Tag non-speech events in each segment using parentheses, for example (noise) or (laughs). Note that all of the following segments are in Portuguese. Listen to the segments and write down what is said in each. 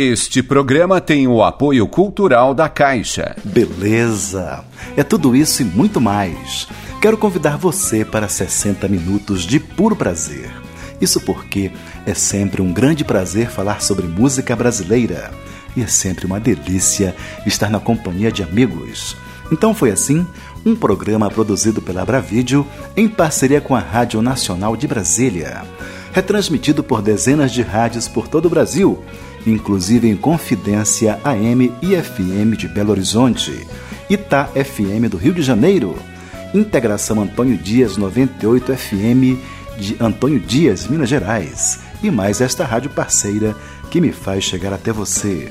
Este programa tem o apoio cultural da Caixa. Beleza! É tudo isso e muito mais. Quero convidar você para 60 minutos de puro prazer. Isso porque é sempre um grande prazer falar sobre música brasileira. E é sempre uma delícia estar na companhia de amigos. Então foi assim, um programa produzido pela Bravídeo em parceria com a Rádio Nacional de Brasília. Retransmitido por dezenas de rádios por todo o Brasil inclusive em Confidência AM e FM de Belo Horizonte, Itá FM do Rio de Janeiro, Integração Antônio Dias 98 FM de Antônio Dias, Minas Gerais, e mais esta rádio parceira que me faz chegar até você.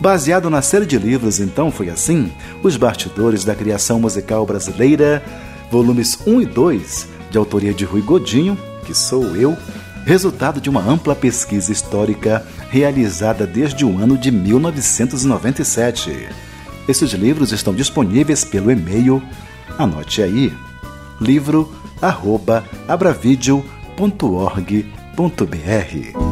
Baseado na série de livros Então Foi Assim, Os Bastidores da Criação Musical Brasileira, volumes 1 e 2, de autoria de Rui Godinho, que sou eu, resultado de uma ampla pesquisa histórica realizada desde o ano de 1997. Esses livros estão disponíveis pelo e-mail, anote aí, livro@abravideo.org.br.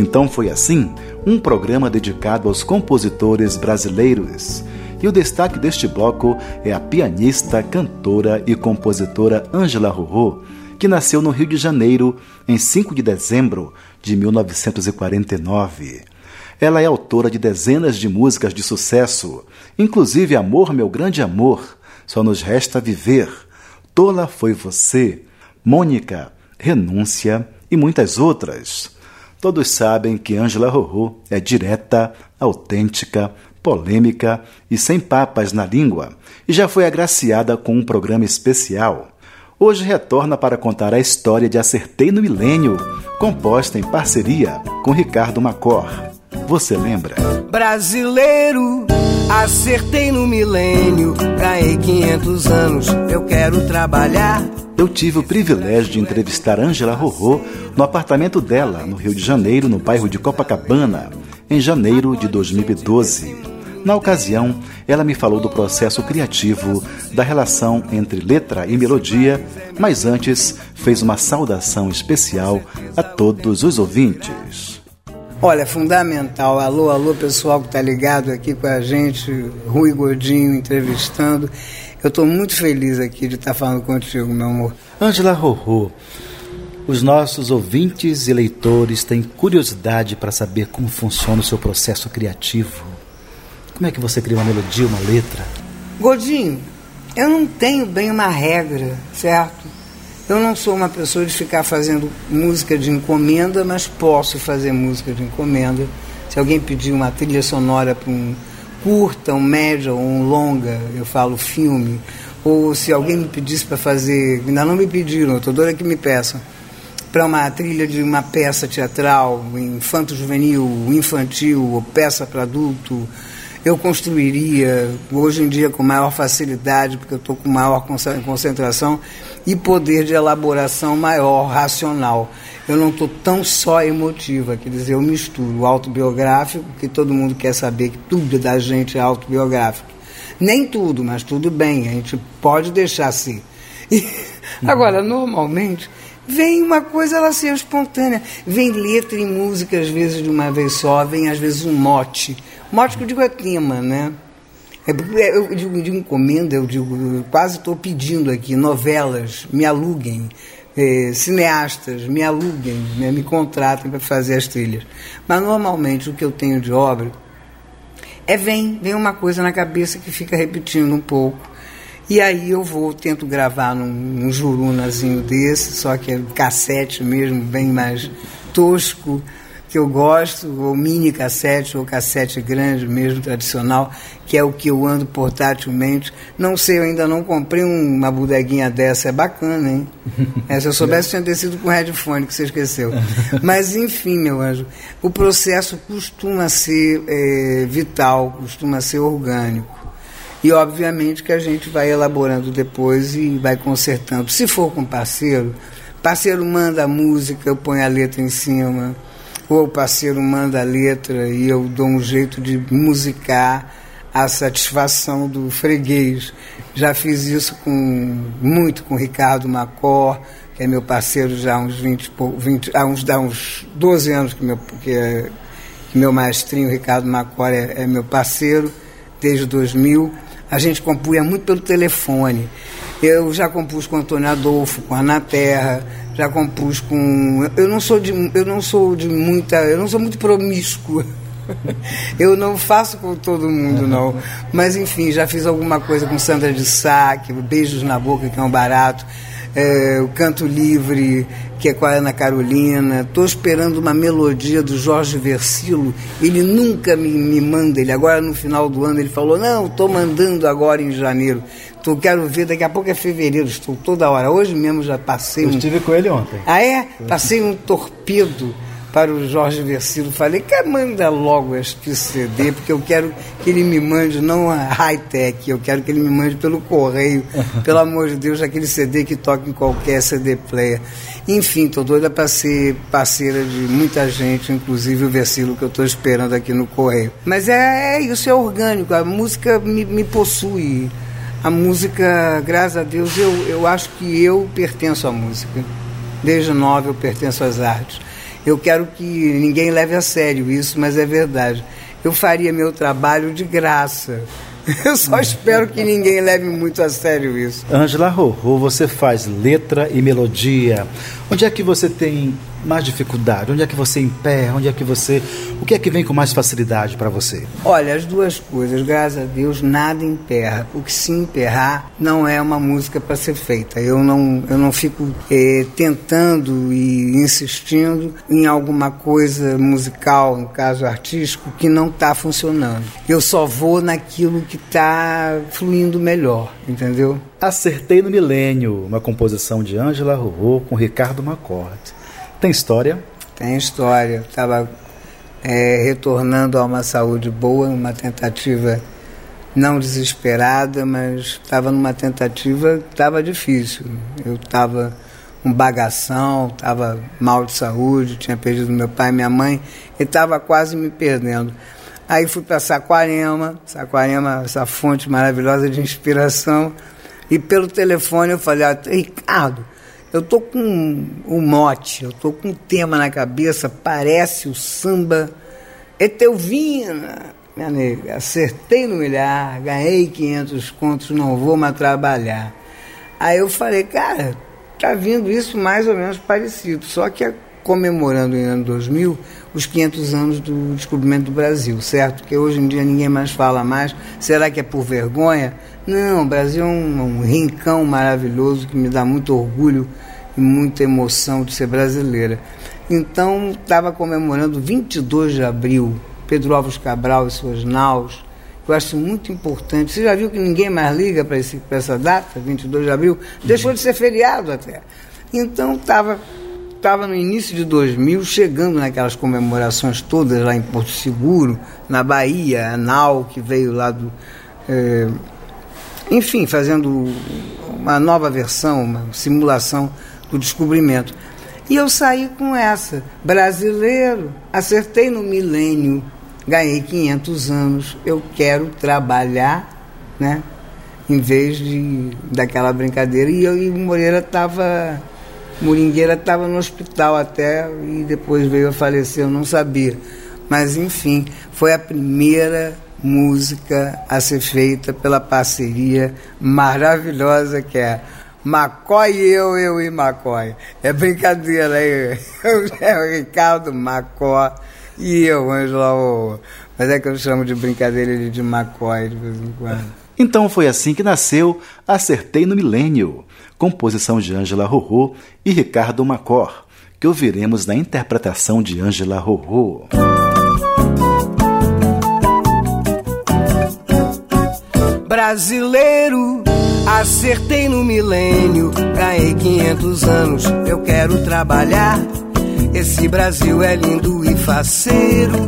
Então foi assim, um programa dedicado aos compositores brasileiros e o destaque deste bloco é a pianista, cantora e compositora Angela Rorô, que nasceu no Rio de Janeiro em 5 de dezembro de 1949. Ela é autora de dezenas de músicas de sucesso, inclusive Amor, Meu Grande Amor, Só Nos Resta Viver, Tola Foi Você, Mônica, Renúncia e muitas outras. Todos sabem que Angela Rorô é direta, autêntica, polêmica e sem papas na língua, e já foi agraciada com um programa especial. Hoje retorna para contar a história de Acertei no Milênio, composta em parceria com Ricardo Macor. Você lembra? Brasileiro, acertei no milênio, ganhei 500 anos, eu quero trabalhar. Eu tive o privilégio de entrevistar Angela Rorô no apartamento dela, no Rio de Janeiro, no bairro de Copacabana, em janeiro de 2012. Na ocasião, ela me falou do processo criativo da relação entre letra e melodia, mas antes fez uma saudação especial a todos os ouvintes. Olha, fundamental. Alô, alô, pessoal que está ligado aqui com a gente, Rui Godinho entrevistando. Eu estou muito feliz aqui de estar tá falando contigo, meu amor. Angela Rorô, os nossos ouvintes e leitores têm curiosidade para saber como funciona o seu processo criativo. Como é que você cria uma melodia, uma letra? Godinho, eu não tenho bem uma regra, certo? Eu não sou uma pessoa de ficar fazendo música de encomenda, mas posso fazer música de encomenda. Se alguém pedir uma trilha sonora para um curta, um média ou um longa, eu falo filme. Ou se alguém me pedisse para fazer, ainda não me pediram, eu estou doida que me peçam, para uma trilha de uma peça teatral, infanto-juvenil, infantil, ou peça para adulto, eu construiria hoje em dia com maior facilidade, porque eu estou com maior concentração e poder de elaboração maior, racional. Eu não estou tão só emotiva, quer dizer, eu misturo o autobiográfico, que todo mundo quer saber que tudo da gente é autobiográfico. Nem tudo, mas tudo bem, a gente pode deixar ser. E, (laughs) agora, normalmente, vem uma coisa ela ser espontânea. Vem letra e música, às vezes de uma vez só, vem às vezes um mote Morte que eu digo é tema, né? É, é, eu digo, digo encomenda, eu digo, quase estou pedindo aqui, novelas, me aluguem, é, cineastas, me aluguem, né, me contratem para fazer as trilhas. Mas normalmente o que eu tenho de obra é vem, vem uma coisa na cabeça que fica repetindo um pouco. E aí eu vou, tento gravar num, num jurunazinho desse, só que é cassete mesmo, bem mais tosco que eu gosto, ou mini cassete, ou cassete grande mesmo, tradicional, que é o que eu ando portátilmente. Não sei, eu ainda não comprei uma bodeguinha dessa, é bacana, hein? (laughs) É, se eu soubesse, tinha descido com headphone, que você esqueceu. (laughs) Mas, enfim, meu anjo, o processo costuma ser é, vital, costuma ser orgânico. E, obviamente, que a gente vai elaborando depois e vai consertando. Se for com parceiro, parceiro manda a música, eu ponho a letra em cima o parceiro manda a letra e eu dou um jeito de musicar a satisfação do freguês. Já fiz isso com muito com Ricardo Macor, que é meu parceiro já há uns 20, 20 há uns, há uns 12 anos que meu, que, é, que meu maestrinho Ricardo Macor é, é meu parceiro, desde 2000. A gente compunha muito pelo telefone. Eu já compus com Antônio Adolfo, com Ana Terra, já compus com. Eu não sou de, eu não sou de muita. Eu não sou muito promíscua. (laughs) Eu não faço com todo mundo, não. Mas, enfim, já fiz alguma coisa com Sandra de Sá, que Beijos na Boca, que é um barato. É, o Canto Livre, que é com a Ana Carolina. Estou esperando uma melodia do Jorge Versilo. Ele nunca me, me manda. Ele agora, no final do ano, ele falou: Não, estou mandando agora em janeiro. Tô, quero ver, daqui a pouco é fevereiro, estou toda hora. Hoje mesmo já passei. Eu um... estive com ele ontem. Ah, é? Passei um torpedo para o Jorge Versilo. Falei que manda logo este CD, porque eu quero que ele me mande, não high-tech, eu quero que ele me mande pelo correio, (laughs) pelo amor de Deus, aquele CD que toca em qualquer CD player. Enfim, estou doida para ser parceira de muita gente, inclusive o Versilo que eu estou esperando aqui no correio. Mas é, é, isso, é orgânico, a música me, me possui. A música, graças a Deus, eu, eu acho que eu pertenço à música. Desde nova eu pertenço às artes. Eu quero que ninguém leve a sério isso, mas é verdade. Eu faria meu trabalho de graça. (laughs) Eu só espero que ninguém leve muito a sério isso. Angela Rorô, você faz letra e melodia. Onde é que você tem mais dificuldade? Onde é que você emperra? Onde é que você. O que é que vem com mais facilidade para você? Olha, as duas coisas, graças a Deus, nada emperra. O que se emperrar não é uma música para ser feita. Eu não, eu não fico eh, tentando e insistindo em alguma coisa musical, no caso artístico, que não está funcionando. Eu só vou naquilo que está fluindo melhor, entendeu? Acertei no Milênio, uma composição de Ângela Rorô com Ricardo Macorde. Tem história? Tem história. Estava é, retornando a uma saúde boa, uma tentativa não desesperada, mas estava numa tentativa que estava difícil. Eu estava um bagação, estava mal de saúde, tinha perdido meu pai e minha mãe, e estava quase me perdendo. Aí fui para Saquarema, Saquarema, essa fonte maravilhosa de inspiração, e pelo telefone eu falei, ah, Ricardo, eu tô com um mote, eu tô com um tema na cabeça, parece o samba Etelvina, minha nega, acertei no milhar, ganhei 500 contos, não vou mais trabalhar. Aí eu falei, cara, tá vindo isso mais ou menos parecido, só que é comemorando em ano 2000 os 500 anos do descobrimento do Brasil, certo? Que hoje em dia ninguém mais fala mais. Será que é por vergonha? Não, o Brasil é um, um rincão maravilhoso que me dá muito orgulho e muita emoção de ser brasileira. Então, estava comemorando 22 de abril, Pedro Alves Cabral e suas naus, eu acho muito importante. Você já viu que ninguém mais liga para essa data, 22 de abril? Deixou de ser feriado até. Então, estava estava no início de 2000, chegando naquelas comemorações todas lá em Porto Seguro, na Bahia, a NAU, que veio lá do. É, enfim, fazendo uma nova versão, uma simulação do descobrimento. E eu saí com essa, brasileiro, acertei no milênio, ganhei 500 anos, eu quero trabalhar, né? Em vez de daquela brincadeira. E, eu, e Moreira estava, Moringueira estava no hospital até e depois veio a falecer, eu não sabia. Mas enfim, foi a primeira música a ser feita pela parceria maravilhosa que é Macói e eu, eu e Macói. É brincadeira aí. (laughs) É o Ricardo Macó e eu, Ângela Mas é que eu chamo de brincadeira ele de Macói de vez em quando. Então foi assim que nasceu Acertei no Milênio, composição de Ângela Rorô e Ricardo Macor, que ouviremos na interpretação de Angela Rorô. Brasileiro, acertei no milênio, ganhei 500 anos, eu quero trabalhar. Esse Brasil é lindo e faceiro,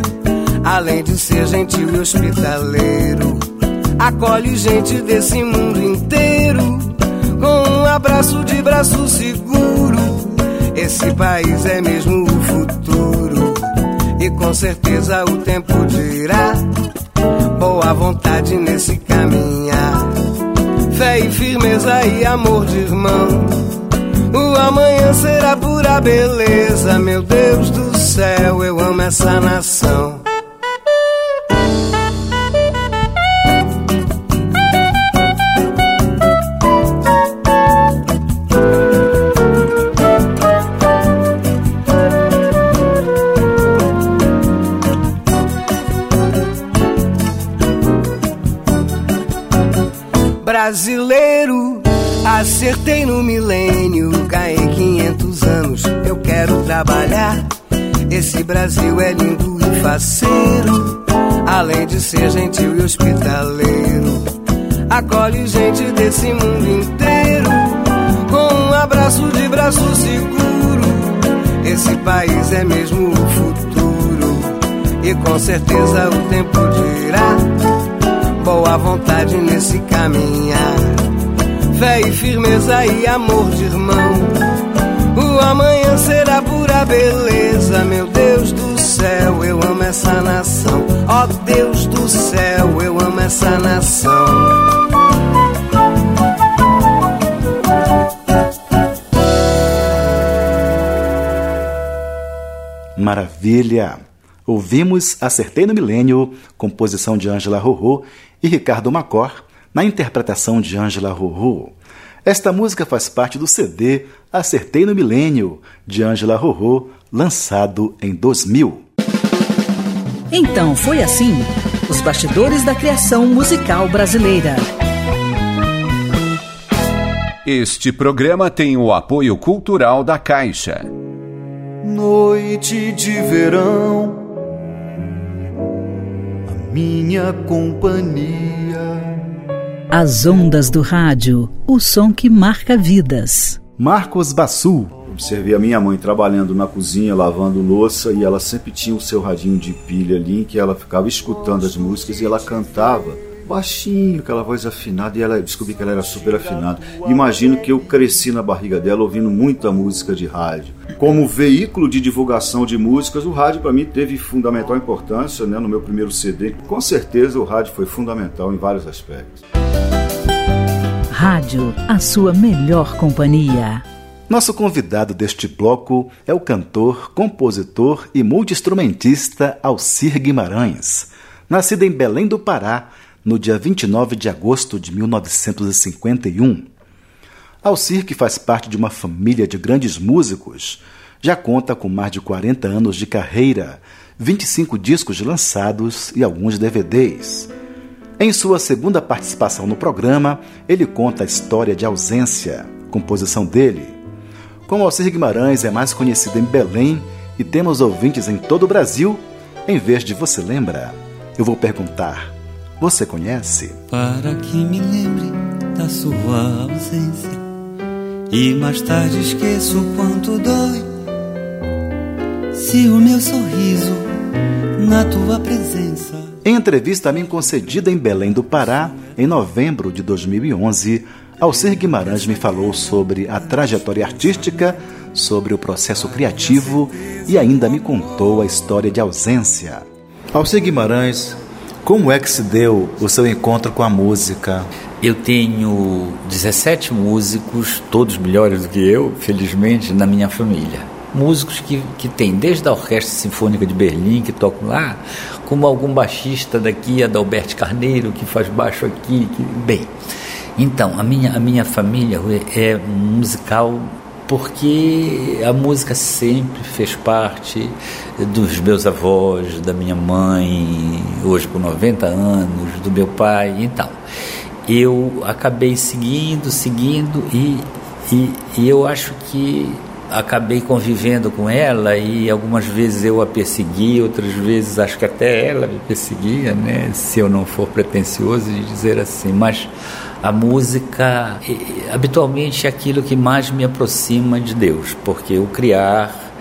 além de ser gentil e hospitaleiro. Acolhe gente desse mundo inteiro, com um abraço de braço seguro. Esse país é mesmo o futuro, e com certeza o tempo dirá boa vontade nesse caminhar. Fé e firmeza e amor de irmão. O amanhã será pura beleza, meu Deus do céu, eu amo essa nação. Brasileiro. Acertei no milênio, ganhei 500 anos. Eu quero trabalhar. Esse Brasil é lindo e faceiro, além de ser gentil e hospitaleiro. Acolhe gente desse mundo inteiro, com um abraço de braço seguro. Esse país é mesmo o futuro, e com certeza o tempo dirá boa vontade nesse caminhar. Fé e firmeza e amor de irmão. O amanhã será pura beleza, meu Deus do céu, eu amo essa nação. Ó oh, Deus do céu, eu amo essa nação. Maravilha! Ouvimos Acertei no Milênio, composição de Ângela Rorô e Ricardo Macor, na interpretação de Ângela Rorô. Esta música faz parte do CD Acertei no Milênio, de Ângela Rorô, lançado em 2000. Então foi assim: os bastidores da criação musical brasileira. Este programa tem o apoio cultural da Caixa. Noite de verão minha companhia. As ondas do rádio, o som que marca vidas. Marcos Bassu. Observei a minha mãe trabalhando na cozinha, lavando louça, e ela sempre tinha o seu radinho de pilha ali, em que ela ficava escutando as músicas e ela cantava baixinho, aquela voz afinada, e ela descobri que ela era super afinada. Imagino que eu cresci na barriga dela ouvindo muita música de rádio. Como veículo de divulgação de músicas, o rádio para mim teve fundamental importância, né, no meu primeiro CD. Com certeza o rádio foi fundamental em vários aspectos. Rádio, a sua melhor companhia. Nosso convidado deste bloco é o cantor, compositor e multiinstrumentista Alcir Guimarães. Nascido em Belém do Pará, no dia 29 de agosto de 1951. Alcir, que faz parte de uma família de grandes músicos, já conta com mais de 40 anos de carreira, 25 discos lançados e alguns DVDs. Em sua segunda participação no programa, ele conta a história de ausência, composição dele. Como Alcir Guimarães é mais conhecido em Belém e temos ouvintes em todo o Brasil, em vez de você lembra, eu vou perguntar: você conhece? Para que me lembre da sua ausência e mais tarde esqueço quanto dói. Se o meu sorriso na tua presença. Em entrevista a mim concedida em Belém do Pará, em novembro de 2011, Alcir Guimarães me falou sobre a trajetória artística, sobre o processo criativo e ainda me contou a história de ausência. Alcir Guimarães como é que se deu o seu encontro com a música? Eu tenho 17 músicos, todos melhores do que eu, felizmente, na minha família. Músicos que, que tem desde a Orquestra Sinfônica de Berlim, que tocam lá, como algum baixista daqui, Adalberto Carneiro, que faz baixo aqui. Que, bem, então, a minha, a minha família é musical porque a música sempre fez parte dos meus avós, da minha mãe, hoje com 90 anos, do meu pai, então. Eu acabei seguindo, seguindo e, e, e eu acho que acabei convivendo com ela e algumas vezes eu a persegui, outras vezes acho que até ela me perseguia, né? Se eu não for pretensioso de dizer assim, mas a música habitualmente é aquilo que mais me aproxima de Deus, porque o criar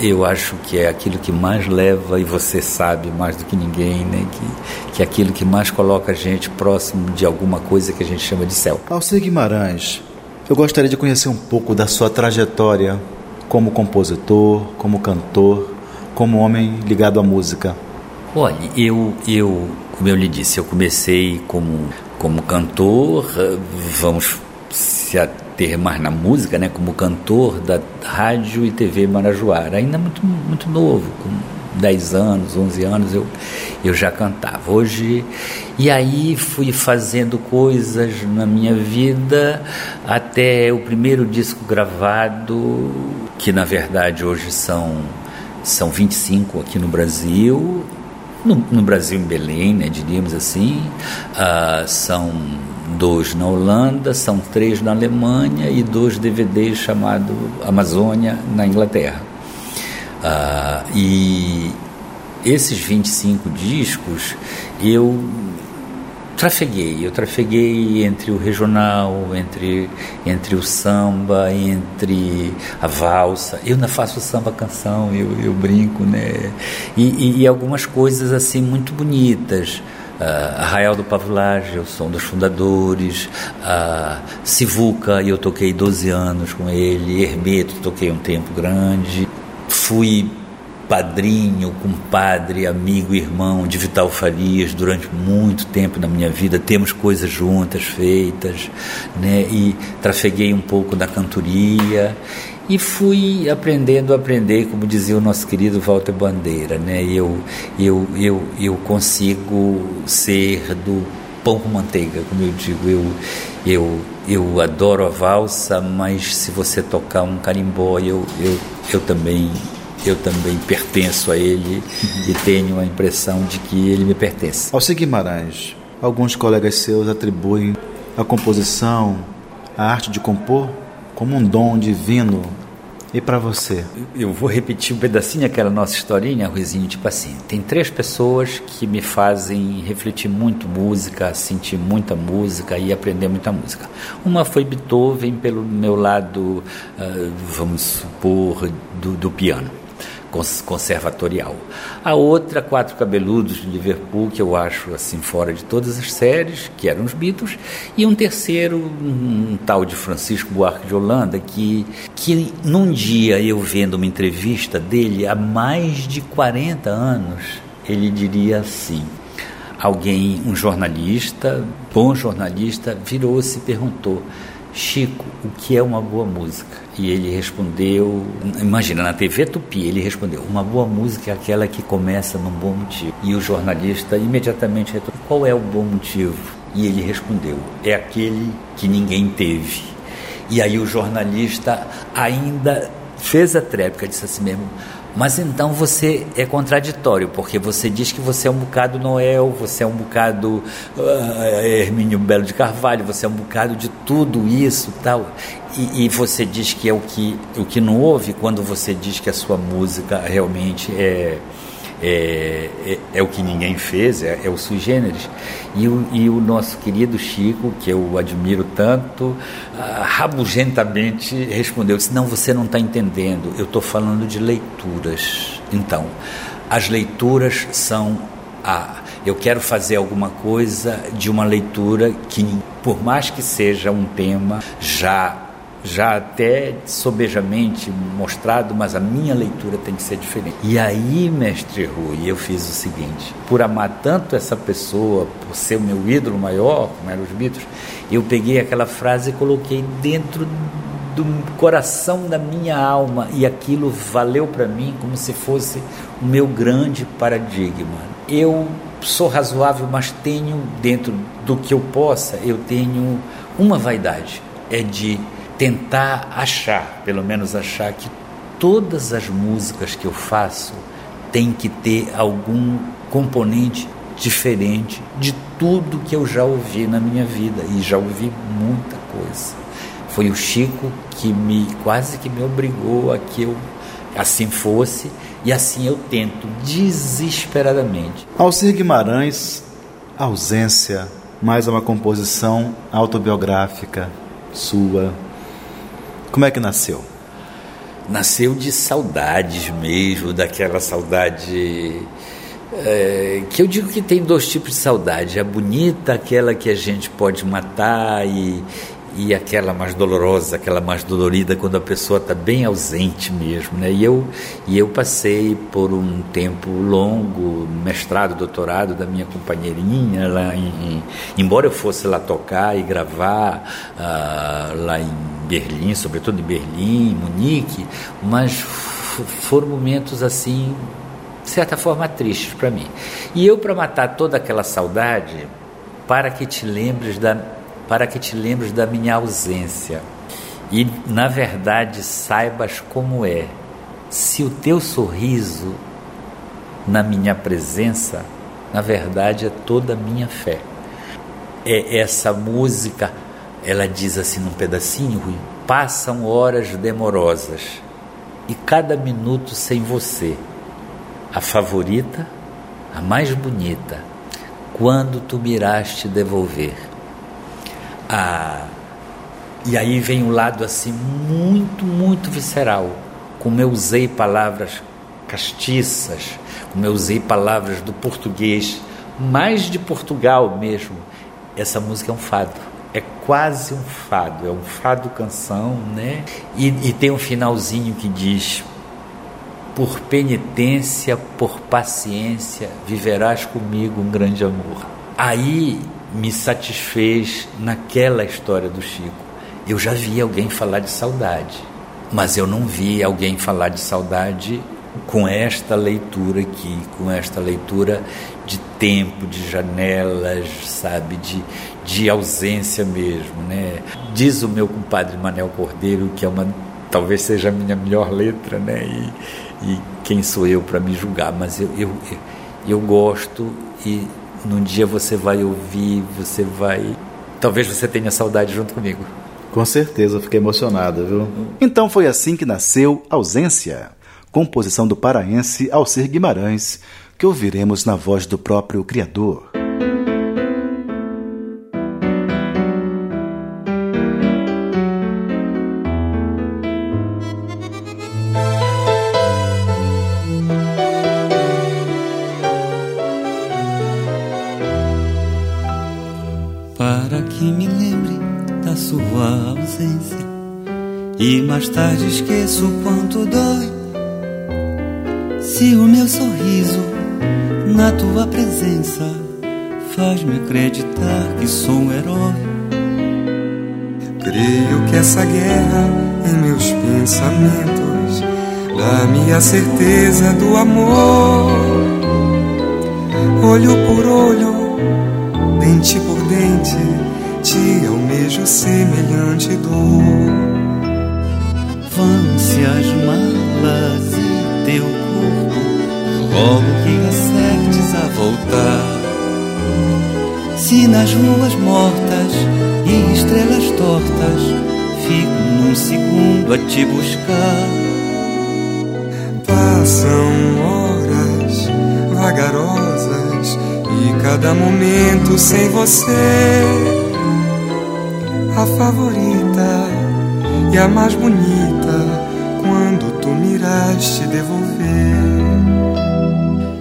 eu acho que é aquilo que mais leva, e você sabe mais do que ninguém, né? que, que é aquilo que mais coloca a gente próximo de alguma coisa que a gente chama de céu. Alcir Guimarães, eu gostaria de conhecer um pouco da sua trajetória como compositor, como cantor, como homem ligado à música. Olha, eu, eu como eu lhe disse, eu comecei como, como cantor, vamos se ter mais na música, né, como cantor da rádio e TV Marajoara, ainda muito, muito novo, com 10 anos, 11 anos eu, eu já cantava. Hoje, e aí fui fazendo coisas na minha vida até o primeiro disco gravado, que na verdade hoje são, são 25 aqui no Brasil, no, no Brasil em Belém, né, diríamos assim, uh, são dois na Holanda, são três na Alemanha e dois DVDs chamado Amazônia na Inglaterra. Uh, e esses 25 discos eu trafeguei, eu trafeguei entre o regional, entre, entre o samba, entre a valsa. Eu ainda faço samba canção, eu, eu brinco, né? E, e, e algumas coisas assim muito bonitas. Uh, Arraial do Pavulage, eu sou um dos fundadores, uh, Sivuca, eu toquei 12 anos com ele, Hermeto, toquei um tempo grande, fui padrinho, compadre, amigo, irmão de Vital Farias durante muito tempo na minha vida. Temos coisas juntas feitas, né? E trafeguei um pouco da cantoria e fui aprendendo a aprender, como dizia o nosso querido Walter Bandeira, né? Eu, eu, eu, eu consigo ser do pão com manteiga, como eu digo, eu, eu, eu adoro a valsa, mas se você tocar um carimbó, eu, eu, eu também eu também pertenço a ele e tenho a impressão de que ele me pertence. Alcir Guimarães, alguns colegas seus atribuem a composição, a arte de compor, como um dom divino. E para você? Eu vou repetir um pedacinho aquela nossa historinha, Ruizinho, tipo assim, tem três pessoas que me fazem refletir muito música, sentir muita música e aprender muita música. Uma foi Beethoven pelo meu lado, uh, vamos supor, do, do piano conservatorial. A outra, Quatro Cabeludos de Liverpool, que eu acho assim fora de todas as séries, que eram os Beatles, e um terceiro, um, tal de Francisco Buarque de Holanda, que, que num dia eu vendo uma entrevista dele há mais de 40 anos, ele diria assim: alguém, um jornalista, bom jornalista, virou-se e perguntou Chico, o que é uma boa música? E ele respondeu, imagina, na TV Tupi, ele respondeu, uma boa música é aquela que começa num bom motivo. E o jornalista imediatamente retornou, qual é o bom motivo? E ele respondeu, é aquele que ninguém teve. E aí o jornalista ainda fez a tréplica, disse assim mesmo, mas então você é contraditório, porque você diz que você é um bocado Noel, você é um bocado uh, Hermínio Belo de Carvalho, você é um bocado de tudo isso tal. E, e, você diz que é o que, o que não houve quando você diz que a sua música realmente é é, é, é, o que ninguém fez, é, é, o sui generis. E o, e o nosso querido Chico, que eu admiro tanto, ah, rabugentamente respondeu: disse, Não, você não está entendendo, eu estou falando de leituras. Então, as leituras são a. Eu quero fazer alguma coisa de uma leitura que, por mais que seja um tema já já até sobejamente mostrado, mas a minha leitura tem que ser diferente. E aí, mestre Rui, eu fiz o seguinte: por amar tanto essa pessoa, por ser o meu ídolo maior, como eram os Beatles, eu peguei aquela frase e coloquei dentro do coração da minha alma e aquilo valeu para mim como se fosse o meu grande paradigma. Eu sou razoável, mas tenho dentro do que eu possa, eu tenho uma vaidade, é de tentar achar, pelo menos achar que todas as músicas que eu faço têm que ter algum componente diferente de tudo que eu já ouvi na minha vida e já ouvi muita coisa. Foi o Chico que me quase que me obrigou a que eu assim fosse e assim eu tento desesperadamente. Alcir Guimarães, ausência, mais uma composição autobiográfica sua. Como é que nasceu? Nasceu de saudades mesmo, daquela saudade é, que eu digo que tem dois tipos de saudade: a bonita, aquela que a gente pode matar, e, e aquela mais dolorosa, aquela mais dolorida, quando a pessoa está bem ausente mesmo. Né? E, eu, e eu passei por um tempo longo, mestrado, doutorado da minha companheirinha, lá em, em, embora eu fosse lá tocar e gravar uh, lá em Berlim, sobretudo em Berlim, Munique, mas foram momentos assim de certa forma, tristes para mim. E eu, para matar toda aquela saudade, para que te lembres da, para que te lembres da minha ausência e, na verdade, saibas como é. Se o teu sorriso na minha presença, na verdade, é toda a minha fé. É essa música, ela diz assim num pedacinho, Rui, passam horas demorosas e cada minuto sem você a favorita, a mais bonita, quando tu miraste devolver. Ah, e aí vem o lado assim muito, muito visceral, como eu usei palavras castiças, como eu usei palavras do português, mais de Portugal mesmo. Essa música é um fado, é quase um fado, é um fado canção, né? E, e tem um finalzinho que diz: por penitência, por paciência, viverás comigo um grande amor. Aí me satisfez naquela história do Chico. Eu já vi alguém falar de saudade, mas eu não vi alguém falar de saudade com esta leitura aqui, com esta leitura de tempo, de janelas, sabe, de, de ausência mesmo, né? Diz o meu compadre Manel Cordeiro que é uma talvez seja a minha melhor letra, né? E, e quem sou eu para me julgar, mas eu, eu, eu gosto e num dia você vai ouvir, você vai. Talvez você tenha saudade junto comigo. Com certeza, fiquei emocionado, viu? Então foi assim que nasceu Ausência, composição do paraense Alcir Guimarães, que ouviremos na voz do próprio criador. Mais tarde esqueço o quanto dói. Se o meu sorriso na tua presença Faz-me acreditar que sou um herói. Creio que essa guerra em meus pensamentos Dá-me a certeza do amor. Olho por olho, dente por dente Te almejo semelhante dor Vão-se as malas e teu corpo, logo que acertes a voltar. Se nas ruas mortas e estrelas tortas fico num segundo a te buscar. Passam horas vagarosas e cada momento sem você, a favorita e a mais bonita quando tu miraste devolver.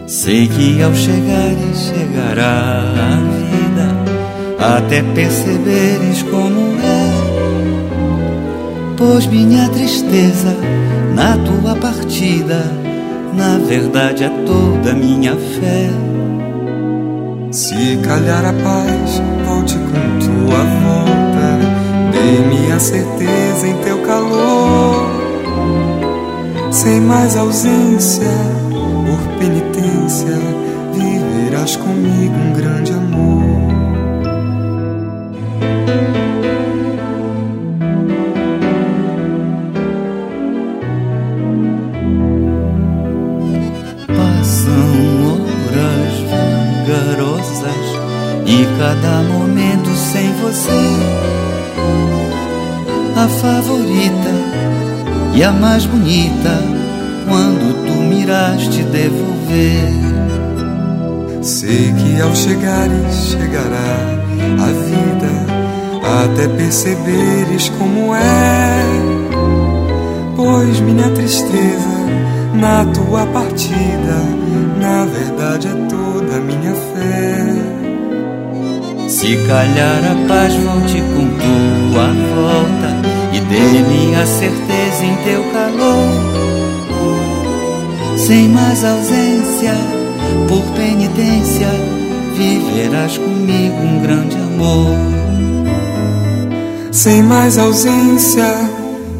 Sei que ao chegares chegará a vida, até perceberes como é. Pois minha tristeza na tua partida, na verdade é toda minha fé. Se calhar a paz volte com tua volta Dei-me a certeza em teu calor, sem mais ausência, por penitência, viverás comigo um grande amor. E cada momento sem você a favorita e a mais bonita quando tu miraste devolver. Sei que ao chegares chegará a vida, até perceberes como é. Pois minha tristeza na tua partida, na verdade é toda minha fé. Se calhar a paz volte com tua volta dê minha certeza em teu calor. Sem mais ausência, por penitência, viverás comigo um grande amor. Sem mais ausência,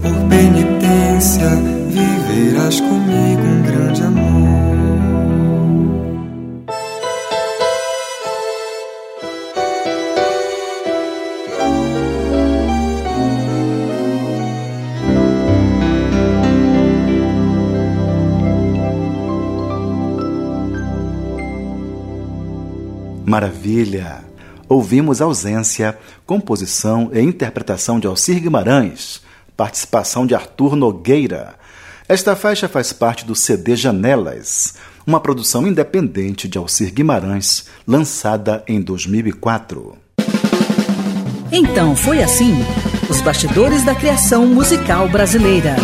por penitência, viverás comigo um grande amor. Maravilha! Ouvimos Ausência, composição e interpretação de Alcir Guimarães, participação de Arthur Nogueira. Esta faixa faz parte do CD Janelas, uma produção independente de Alcir Guimarães, lançada em 2004. Então foi assim: os bastidores da criação musical brasileira.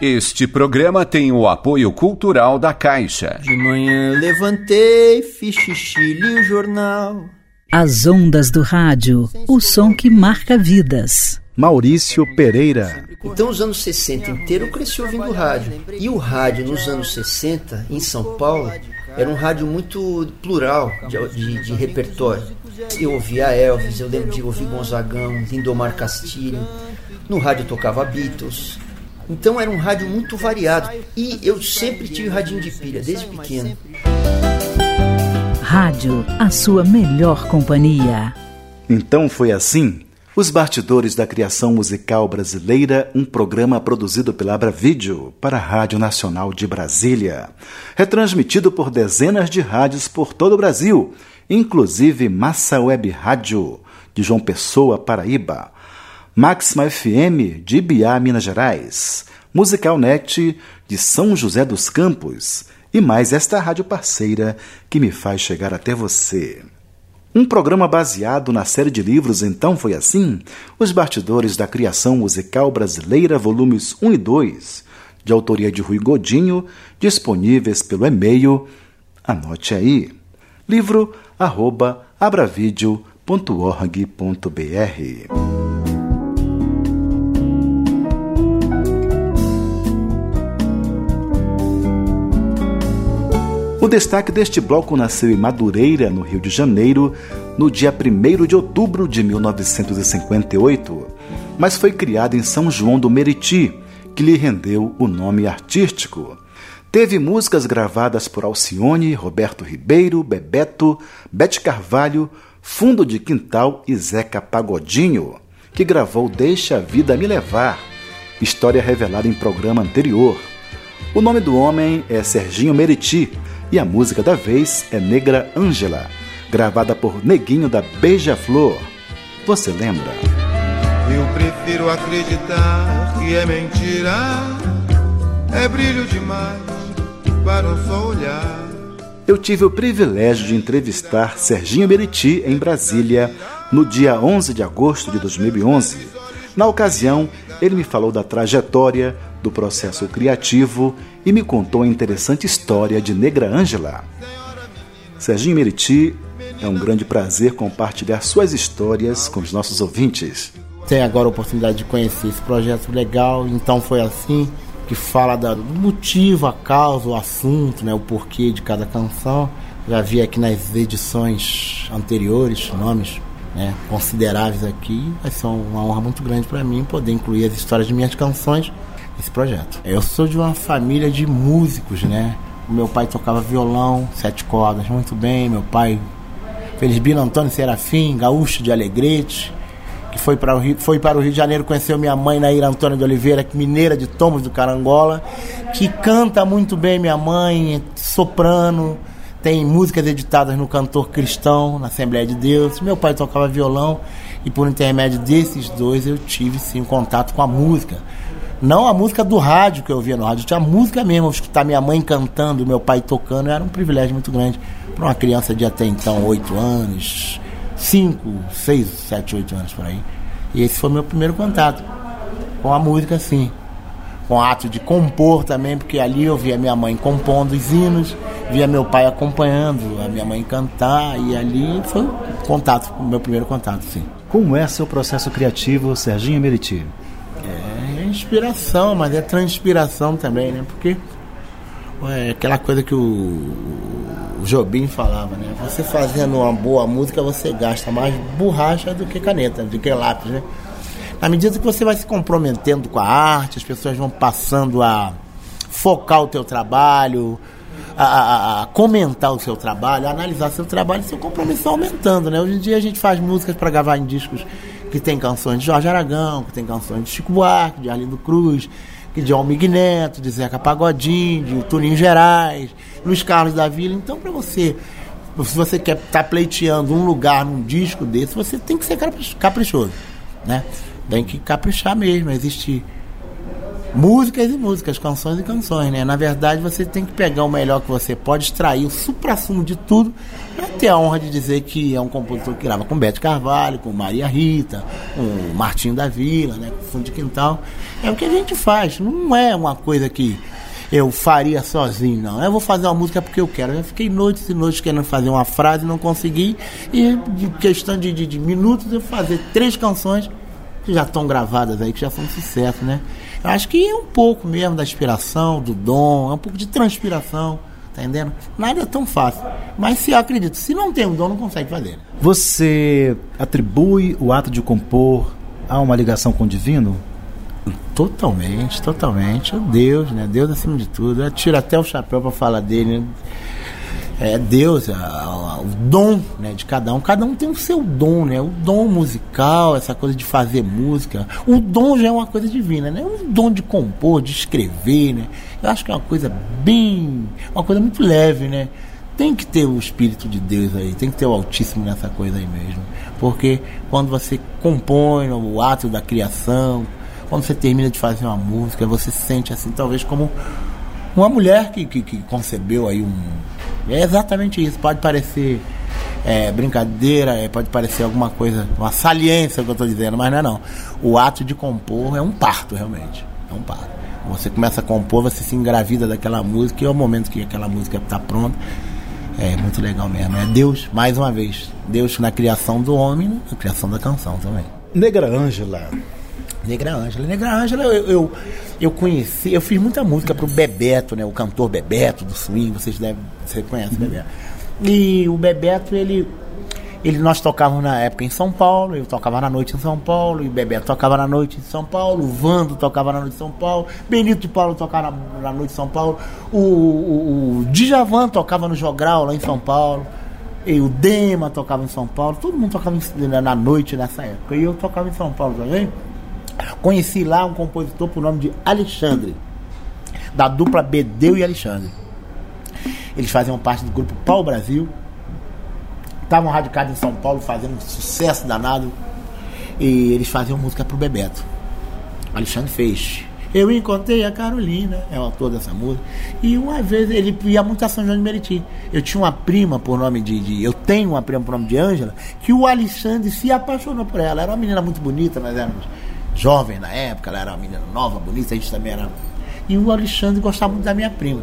Este programa tem o apoio cultural da Caixa. De manhã eu levantei, fiz xixi, li o jornal. As ondas do rádio, o som que marca vidas. Maurício Pereira. Então, os anos 60 inteiro eu cresci ouvindo rádio. E o rádio nos anos 60, em São Paulo, era um rádio muito plural de, de, de repertório. Eu ouvia Elvis, eu lembro de ouvir Gonzagão, Lindomar Castilho. No rádio tocava Beatles. Então era um rádio muito variado. E eu sempre tive radinho de pilha, desde pequeno. Rádio, a sua melhor companhia. Então foi assim? Os Bastidores da Criação Musical Brasileira, um programa produzido pela Abra Vídeo para a Rádio Nacional de Brasília. Retransmitido por dezenas de rádios por todo o Brasil, inclusive Massa Web Rádio, de João Pessoa, Paraíba. Máxima FM, de Ibiá, Minas Gerais. Musical Net, de São José dos Campos. E mais esta rádio parceira que me faz chegar até você. Um programa baseado na série de livros Então Foi Assim, Os Bastidores da Criação Musical Brasileira, volumes 1 e 2, de autoria de Rui Godinho, disponíveis pelo e-mail, anote aí, livro O destaque deste bloco nasceu em Madureira, no Rio de Janeiro, no dia 1 de outubro de 1958, mas foi criado em São João do Meriti, que lhe rendeu o nome artístico. Teve músicas gravadas por Alcione, Roberto Ribeiro, Bebeto, Bete Carvalho, Fundo de Quintal e Zeca Pagodinho, que gravou Deixa a Vida Me Levar, história revelada em programa anterior. O nome do homem é Serginho Meriti, e a música da vez é Negra Ângela, gravada por Neguinho da Beija-Flor. Você lembra? Eu prefiro acreditar que é mentira, é brilho demais para um só olhar. Eu tive o privilégio de entrevistar Serginho Meriti em Brasília no dia 11 de agosto de 2011. Na ocasião, ele me falou da trajetória, do processo criativo e me contou a interessante história de Negra Ângela. Serginho Meriti, é um grande prazer compartilhar suas histórias com os nossos ouvintes. Tem agora a oportunidade de conhecer esse projeto legal, então foi assim que fala do motivo, a causa, o assunto, né, o porquê de cada canção. Já vi aqui nas edições anteriores nomes né, consideráveis aqui. Vai ser uma honra muito grande para mim poder incluir as histórias de minhas canções esse projeto. Eu sou de uma família de músicos, né? O meu pai tocava violão, sete cordas, muito bem. Meu pai, Felisbino Antônio Serafim, gaúcho de Alegrete, que foi para o Rio, foi para o Rio de Janeiro, conheceu minha mãe, Naira Antônia de Oliveira, mineira de Tomos do Carangola, que canta muito bem minha mãe, soprano, tem músicas editadas no Cantor Cristão, na Assembleia de Deus. Meu pai tocava violão e por intermédio desses dois eu tive sim contato com a música. Não a música do rádio que eu ouvia no rádio, tinha a música mesmo, escutar minha mãe cantando, meu pai tocando, era um privilégio muito grande para uma criança de até então 8 anos, 5, 6, 7, 8 anos por aí. E esse foi meu primeiro contato com a música, sim. Com o ato de compor também, porque ali eu via minha mãe compondo os hinos, via meu pai acompanhando a minha mãe cantar, e ali foi o contato, o meu primeiro contato, sim. Como é seu processo criativo, Serginho Meriti? É inspiração, mas é transpiração também, né? Porque é aquela coisa que o, o Jobim falava, né? Você fazendo uma boa música, você gasta mais borracha do que caneta, do que lápis, né? Na medida que você vai se comprometendo com a arte, as pessoas vão passando a focar o teu trabalho, a, a, a comentar o seu trabalho, a analisar seu trabalho, seu compromisso aumentando, né? Hoje em dia a gente faz músicas para gravar em discos que tem canções de Jorge Aragão, que tem canções de Chico Buarque, de Arlindo Cruz, que de Almig Neto, de Zeca Pagodinho, de Tuninho Gerais, Luiz Carlos da Vila. Então, para você, se você quer estar tá pleiteando um lugar num disco desse, você tem que ser caprichoso, né? Tem que caprichar mesmo, existir músicas e músicas, canções e canções, né? Na verdade, você tem que pegar o melhor que você pode, extrair o supra-sumo de tudo, para ter a honra de dizer que é um compositor que grava com Bete Carvalho, com Maria Rita, com Martinho da Vila, né? Com Fundo de Quintal. É o que a gente faz, não é uma coisa que eu faria sozinho, não. Eu vou fazer uma música porque eu quero. Eu fiquei noites e noites querendo fazer uma frase, não consegui, e de questão de, de, de minutos eu fazer três canções que já estão gravadas aí, que já são um sucesso, né? Eu acho que é um pouco mesmo da inspiração, do dom, é um pouco de transpiração, tá entendendo? Nada é tão fácil. Mas se eu acredito, se não tem um dom, não consegue fazer. Você atribui o ato de compor a uma ligação com o divino? Totalmente, totalmente. Deus, né? Deus acima de tudo. Eu tiro até o chapéu para falar dele. Né? É Deus, a, a, o dom né, de cada um. Cada um tem o seu dom, né? O dom musical, essa coisa de fazer música. O dom já é uma coisa divina, né? O dom de compor, de escrever, né? Eu acho que é uma coisa bem. uma coisa muito leve, né? Tem que ter o Espírito de Deus aí, tem que ter o Altíssimo nessa coisa aí mesmo. Porque quando você compõe o ato da criação, quando você termina de fazer uma música, você se sente assim, talvez como uma mulher que, que, que concebeu aí um é exatamente isso. Pode parecer é, brincadeira, é, pode parecer alguma coisa, uma saliência que eu estou dizendo, mas não é não. O ato de compor é um parto, realmente. É um parto. Você começa a compor, você se engravida daquela música e é o momento que aquela música está pronta. É muito legal mesmo. É Deus, mais uma vez. Deus na criação do homem, na criação da canção também. Negra Ângela, Negra Ângela. Negra Ângela, eu, eu, eu, conheci, eu fiz muita música pro Bebeto, né? O cantor Bebeto do swing, vocês devem, você conhece o Bebeto. E o Bebeto, ele, ele nós tocávamos na época em São Paulo, eu tocava na noite em São Paulo, e o Bebeto tocava na noite em São Paulo, o Vando tocava na noite em São Paulo, Benito de Paulo tocava na, na noite em São Paulo, o, o, o Djavan tocava no Jogral lá em São Paulo. E o Dema tocava em São Paulo, todo mundo tocava na noite nessa época. E eu tocava em São Paulo também. Conheci lá um compositor por nome de Alexandre, da dupla Bedeu e Alexandre. Eles faziam parte do grupo Pau Brasil. Estavam radicados em São Paulo fazendo um sucesso danado. E eles faziam música pro Bebeto. Alexandre fez. Eu encontrei a Carolina, é o autor dessa música. E uma vez ele ia muito a São João de Meriti. Eu tinha uma prima por nome de, de. eu tenho uma prima por nome de Ângela, que o Alexandre se apaixonou por ela. Era uma menina muito bonita, nós éramos jovem na época, ela era uma menina nova, bonita, a gente também era. E o Alexandre gostava muito da minha prima.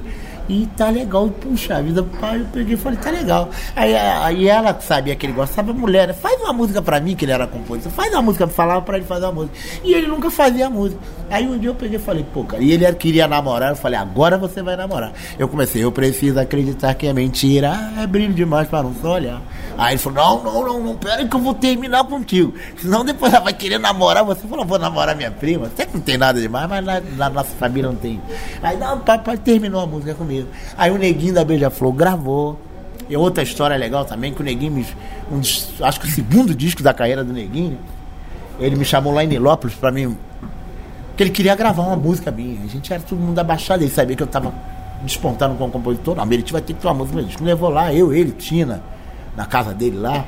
E tá legal. Puxa vida, pai, eu peguei e falei, tá legal. Aí, aí ela sabia que ele gostava, mulher, faz uma música pra mim, que ele era compositor, faz uma música, falava pra ele fazer uma música. E ele nunca fazia música. Aí um dia eu peguei e falei, pô, cara, e ele queria namorar, eu falei, agora você vai namorar. Eu comecei, eu preciso acreditar que é mentira, é brilho demais para não só olhar. Aí ele falou, não, não, não, não, pera que eu vou terminar contigo. Senão depois ela vai querer namorar você. Falou, vou namorar minha prima. Até que não tem nada demais, mas na, na nossa família não tem. Aí não, papai terminou a música comigo Aí o Neguinho da Beija-Flor gravou. E outra história legal também, que o Neguinho, me, um acho que o segundo disco da carreira do Neguinho, ele me chamou lá em Nilópolis pra mim, que ele queria gravar uma música minha. A gente era todo mundo abaixado, ele sabia que eu tava despontando como compositor. Não, Meriti vai ter que ter uma música. Me levou lá, eu, ele, Tina, na casa dele lá.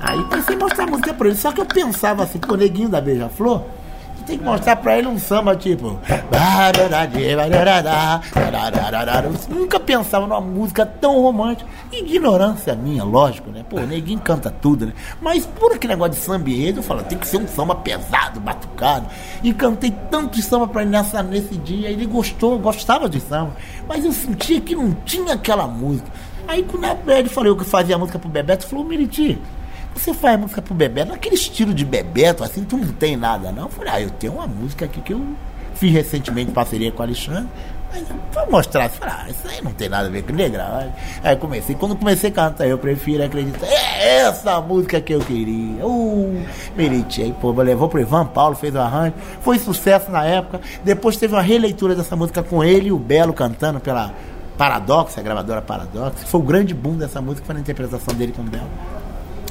Aí pensei em mostrar a música pra ele. Só que eu pensava assim, pô, neguinho da Beija-Flor, tem que mostrar pra ele um samba tipo. (laughs) Nunca pensava numa música tão romântica. Ignorância minha, lógico, né? Pô, neguinho canta tudo, né? Mas por aquele negócio de samba e eu falo, tem que ser um samba pesado, batucado. E cantei tanto samba pra ele nessa, nesse dia. Ele gostou, gostava de samba. Mas eu sentia que não tinha aquela música. Aí quando ele falou que fazia a música pro Bebeto, falou, Meriti, você faz música pro Bebeto, naquele estilo de Bebeto, assim, tu não tem nada, não? Eu falei, ah, eu tenho uma música aqui que eu fiz recentemente em parceria com o Alexandre. Mas vou mostrar, eu falei, ah, isso aí não tem nada a ver com negra. Aí comecei, quando comecei a cantar, eu prefiro acreditar. É essa música que eu queria. Uh, Meriti. Aí, pô, levou pro Ivan Paulo, fez o arranjo. Foi sucesso na época. Depois teve uma releitura dessa música com ele e o Belo cantando pela Paradox, a gravadora Paradox. Foi o grande boom dessa música, foi na interpretação dele com o Belo.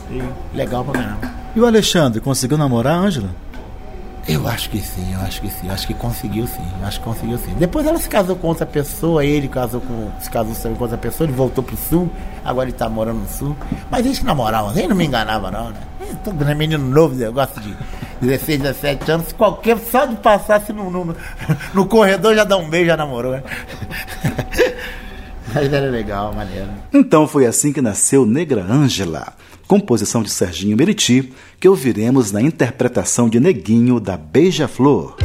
E legal pra caramba. E o Alexandre, conseguiu namorar a Ângela? Eu acho que sim, eu acho que sim, eu acho que conseguiu sim, eu acho que conseguiu sim. Depois ela se casou com outra pessoa, ele casou com, se casou com outra pessoa, ele voltou pro sul, agora ele tá morando no sul. Mas eles namoravam, ele não me enganava não, né? Todo né, menino novo, eu gosto de 16, 17 anos, qualquer, só de passar assim no, no, (laughs) no corredor já dá um beijo, já namorou, né? (laughs) Mas era legal, maneiro. Então foi assim que nasceu Negra Ângela, composição de Serginho Meriti, que ouviremos na interpretação de Neguinho da Beija-Flor.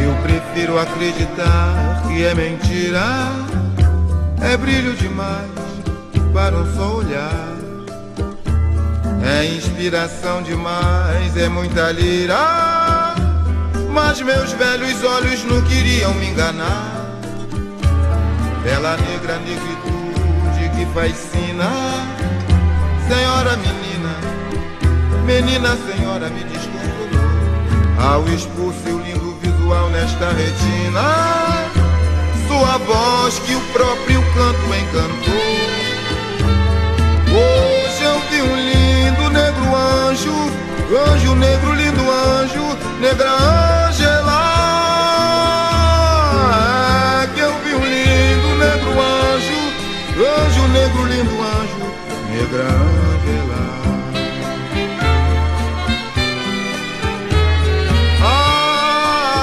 Eu prefiro acreditar que é mentira, é brilho demais para um só olhar. É inspiração demais, é muita lira. Mas meus velhos olhos não queriam me enganar. Bela negra negritude que fascina. Senhora menina, menina senhora me desconsolou. Ao expor seu lindo visual nesta retina. Sua voz que o próprio canto encantou. Hoje eu vi um lindo anjo, anjo negro, lindo anjo, negra Angela. É que eu vi um lindo negro anjo, anjo negro, lindo anjo, negra Angela.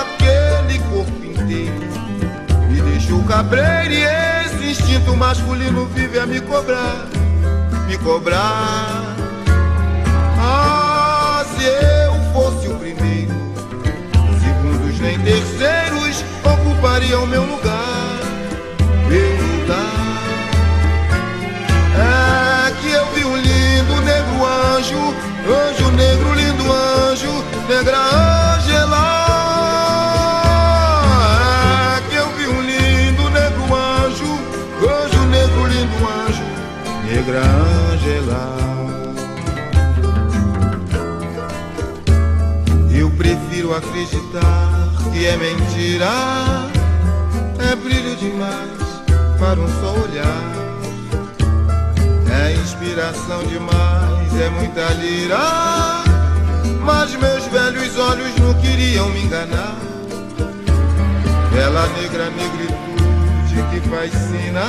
Aquele corpo inteiro me deixou cabreiro e esse instinto masculino vive a me cobrar, me cobrar. Meu lugar, meu lugar. É que eu vi um lindo negro anjo, anjo negro, lindo anjo, negra Angela. É que eu vi um lindo negro anjo, anjo negro, lindo anjo, negra Angela. Eu prefiro acreditar que é mentira, é brilho demais para um só olhar. É inspiração demais, é muita lira. Mas meus velhos olhos não queriam me enganar. Bela negra negritude que fascina.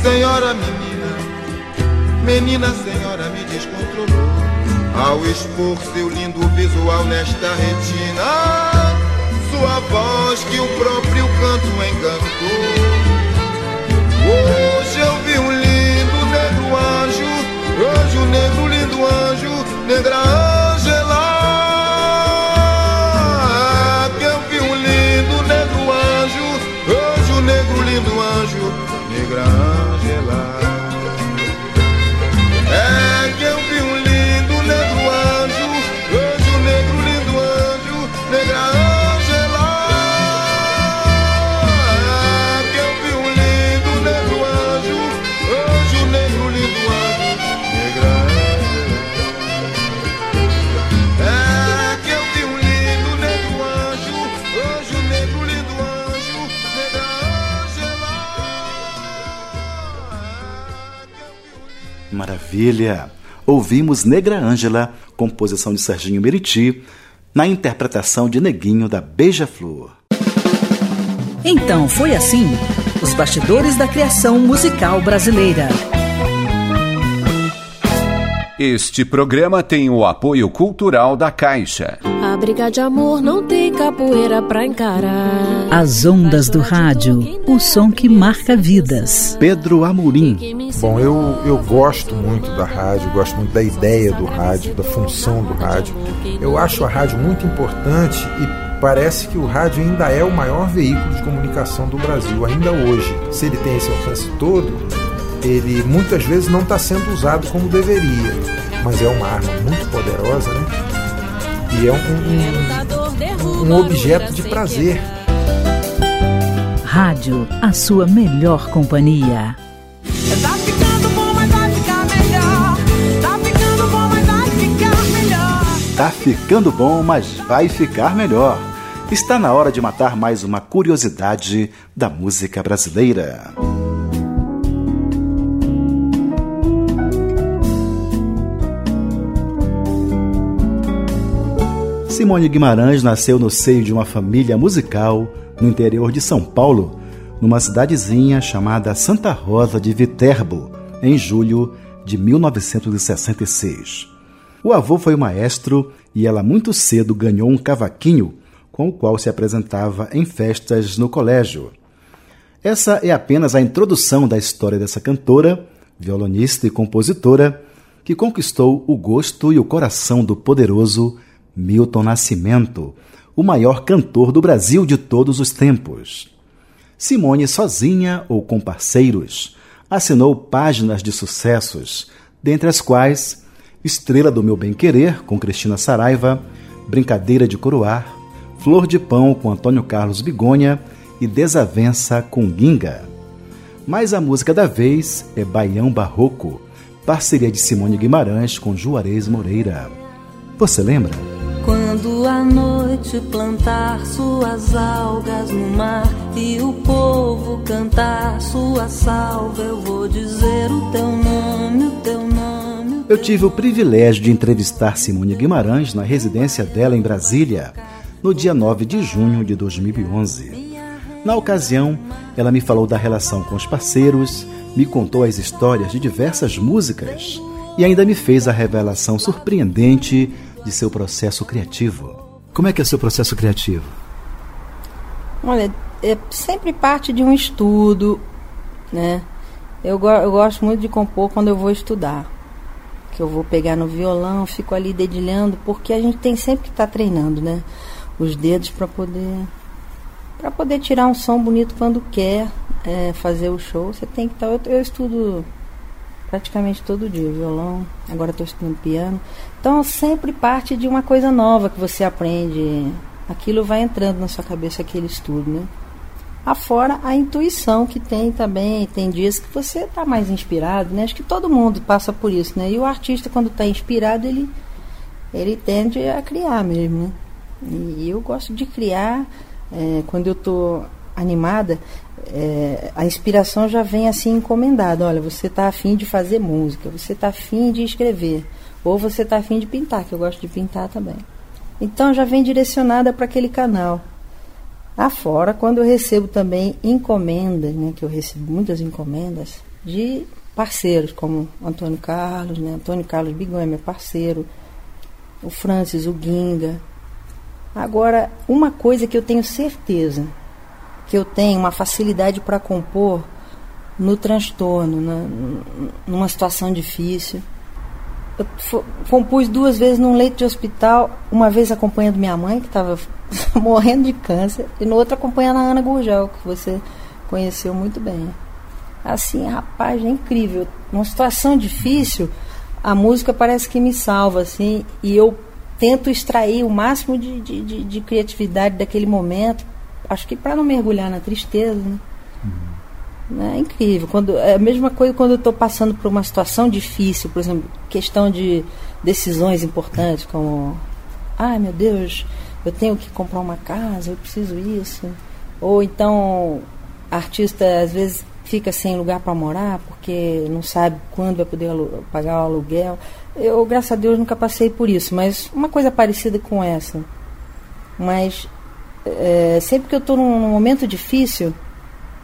Senhora menina, menina senhora me descontrolou. Ao expor seu lindo visual nesta retina. Sua voz que o próprio canto encantou. Hoje eu vi um lindo negro anjo, anjo negro, lindo anjo, negra Angela. Que eu vi um lindo negro anjo, anjo negro, lindo anjo, negra Angela. Maravilha! Ouvimos Negra Ângela, composição de Serginho Meriti, na interpretação de Neguinho da Beija-Flor. Então foi assim: os bastidores da criação musical brasileira. Este programa tem o apoio cultural da Caixa. A briga de amor não tem capoeira pra encarar. As ondas do rádio, o som que marca vidas. Pedro Amorim. Bom, eu, eu gosto muito da rádio, gosto muito da ideia do rádio, da função do rádio. Eu acho a rádio muito importante e parece que o rádio ainda é o maior veículo de comunicação do Brasil, ainda hoje. Se ele tem esse alcance todo, ele muitas vezes não está sendo usado como deveria, mas é uma arma muito poderosa, né? E é um, um, um objeto de prazer. Rádio, a sua melhor companhia. Tá ficando bom, mas vai ficar melhor. Tá ficando bom, mas vai ficar melhor. Tá ficando bom, mas vai ficar melhor. Está na hora de matar mais uma curiosidade da música brasileira. Simone Guimarães nasceu no seio de uma família musical no interior de São Paulo, numa cidadezinha chamada Santa Rosa de Viterbo, em julho de 1966. O avô foi maestro e ela muito cedo ganhou um cavaquinho com o qual se apresentava em festas no colégio. Essa é apenas a introdução da história dessa cantora, violonista e compositora, que conquistou o gosto e o coração do poderoso Milton Nascimento, o maior cantor do Brasil de todos os tempos. Simone, sozinha ou com parceiros, assinou páginas de sucessos, dentre as quais Estrela do Meu Bem Querer, com Cristina Saraiva, Brincadeira de Coroar, Flor de Pão, com Antônio Carlos Bigonha e Desavença com Ginga. Mas a música da vez é Baião Barroco, parceria de Simone Guimarães com Juarez Moreira. Você lembra? Quando a noite plantar suas algas no mar e o povo cantar sua salva, eu vou dizer o teu nome, o teu nome. Eu tive o privilégio de entrevistar Simone Guimarães na residência dela em Brasília, no dia 9 de junho de 2011. Na ocasião, ela me falou da relação com os parceiros, me contou as histórias de diversas músicas e ainda me fez a revelação surpreendente de seu processo criativo. Como é que é seu processo criativo? Olha, é sempre parte de um estudo, né? Eu, eu gosto muito de compor quando eu vou estudar. Que eu vou pegar no violão, fico ali dedilhando, porque a gente tem sempre que estar tá treinando, né? Os dedos para poder para poder tirar um som bonito quando quer é, fazer o show. Você tem que estar. Tá, eu, eu estudo praticamente todo dia, violão, agora estou estudando piano. Então sempre parte de uma coisa nova que você aprende. Aquilo vai entrando na sua cabeça, aquele estudo, né? Afora a intuição que tem também, tem dias que você está mais inspirado, né? Acho que todo mundo passa por isso, né? E o artista quando está inspirado, ele, ele tende a criar mesmo, né? E eu gosto de criar, é, quando eu estou animada, é, a inspiração já vem assim encomendada. Olha, você está afim de fazer música, você está afim de escrever, ou você está afim de pintar, que eu gosto de pintar também. Então já vem direcionada para aquele canal. Afora, quando eu recebo também encomendas, né, que eu recebo muitas encomendas de parceiros, como Antônio Carlos, né, Antônio Carlos Bigão é meu parceiro, o Francis, o Ginga. Agora, uma coisa que eu tenho certeza, que eu tenho uma facilidade para compor no transtorno, numa situação difícil. Eu compus duas vezes num leito de hospital, uma vez acompanhando minha mãe, que estava (laughs) morrendo de câncer, e no outro acompanhando a Ana Gurgel, que você conheceu muito bem. Assim, rapaz, é incrível. Numa situação difícil, a música parece que me salva, assim, e eu tento extrair o máximo de, de, de, de criatividade daquele momento acho que para não mergulhar na tristeza, né? Uhum. É incrível. Quando, é a mesma coisa quando eu estou passando por uma situação difícil, por exemplo, questão de decisões importantes, como, ai meu Deus, eu tenho que comprar uma casa, eu preciso isso. Ou então, artista às vezes fica sem lugar para morar porque não sabe quando vai poder pagar o aluguel. Eu, graças a Deus, nunca passei por isso, mas uma coisa parecida com essa. Mas é, sempre que eu estou num, num momento difícil,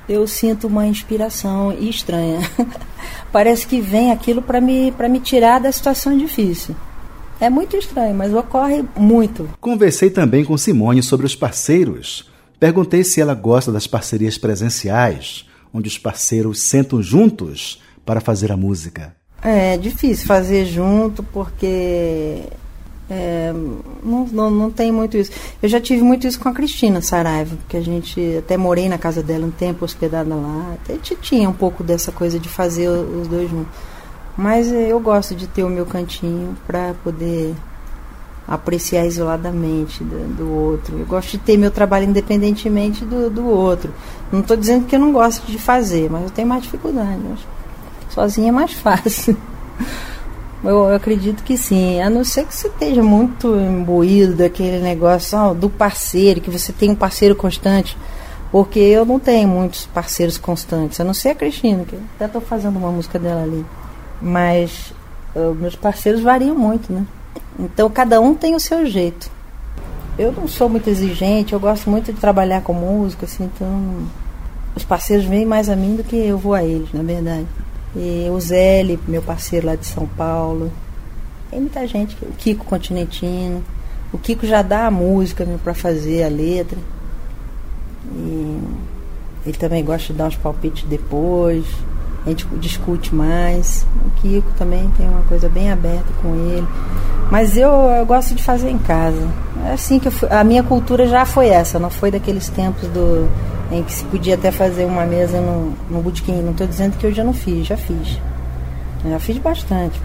eu sinto uma inspiração estranha. (laughs) Parece que vem aquilo para me, me tirar da situação difícil. É muito estranho, mas ocorre muito. Conversei também com Simone sobre os parceiros. Perguntei se ela gosta das parcerias presenciais, onde os parceiros sentam juntos para fazer a música. É difícil fazer junto porque é, não, não, não tem muito isso. Eu já tive muito isso com a Cristina Saraiva, que a gente até morei na casa dela um tempo, hospedada lá. Até tinha um pouco dessa coisa de fazer os dois juntos. Mas é, eu gosto de ter o meu cantinho para poder apreciar isoladamente do, do, outro. Eu gosto de ter meu trabalho independentemente do, do outro. Não estou dizendo que eu não gosto de fazer, mas eu tenho mais dificuldade. Sozinha é mais (laughs) fácil. Eu, eu, acredito que sim, a não ser que você esteja muito imbuído daquele negócio ó, do parceiro, que você tem um parceiro constante. Porque eu não tenho muitos parceiros constantes, a não ser a Cristina, que até estou fazendo uma música dela ali. Mas meus parceiros variam muito, né? Então cada um tem o seu jeito. Eu não sou muito exigente, eu gosto muito de trabalhar com música, assim, então os parceiros vêm mais a mim do que eu vou a eles, na verdade. E o Zé, meu parceiro lá de São Paulo. Tem muita gente, o Kiko Continentino. O Kiko já dá a música para fazer a letra. E ele também gosta de dar uns palpites depois. A gente discute mais. O Kiko também tem uma coisa bem aberta com ele. Mas eu, eu gosto de fazer em casa. É assim que fui, a minha cultura já foi essa, não foi daqueles tempos do em que se podia até fazer uma mesa no, no botequim. Não estou dizendo que eu já não fiz, já fiz. já fiz bastante.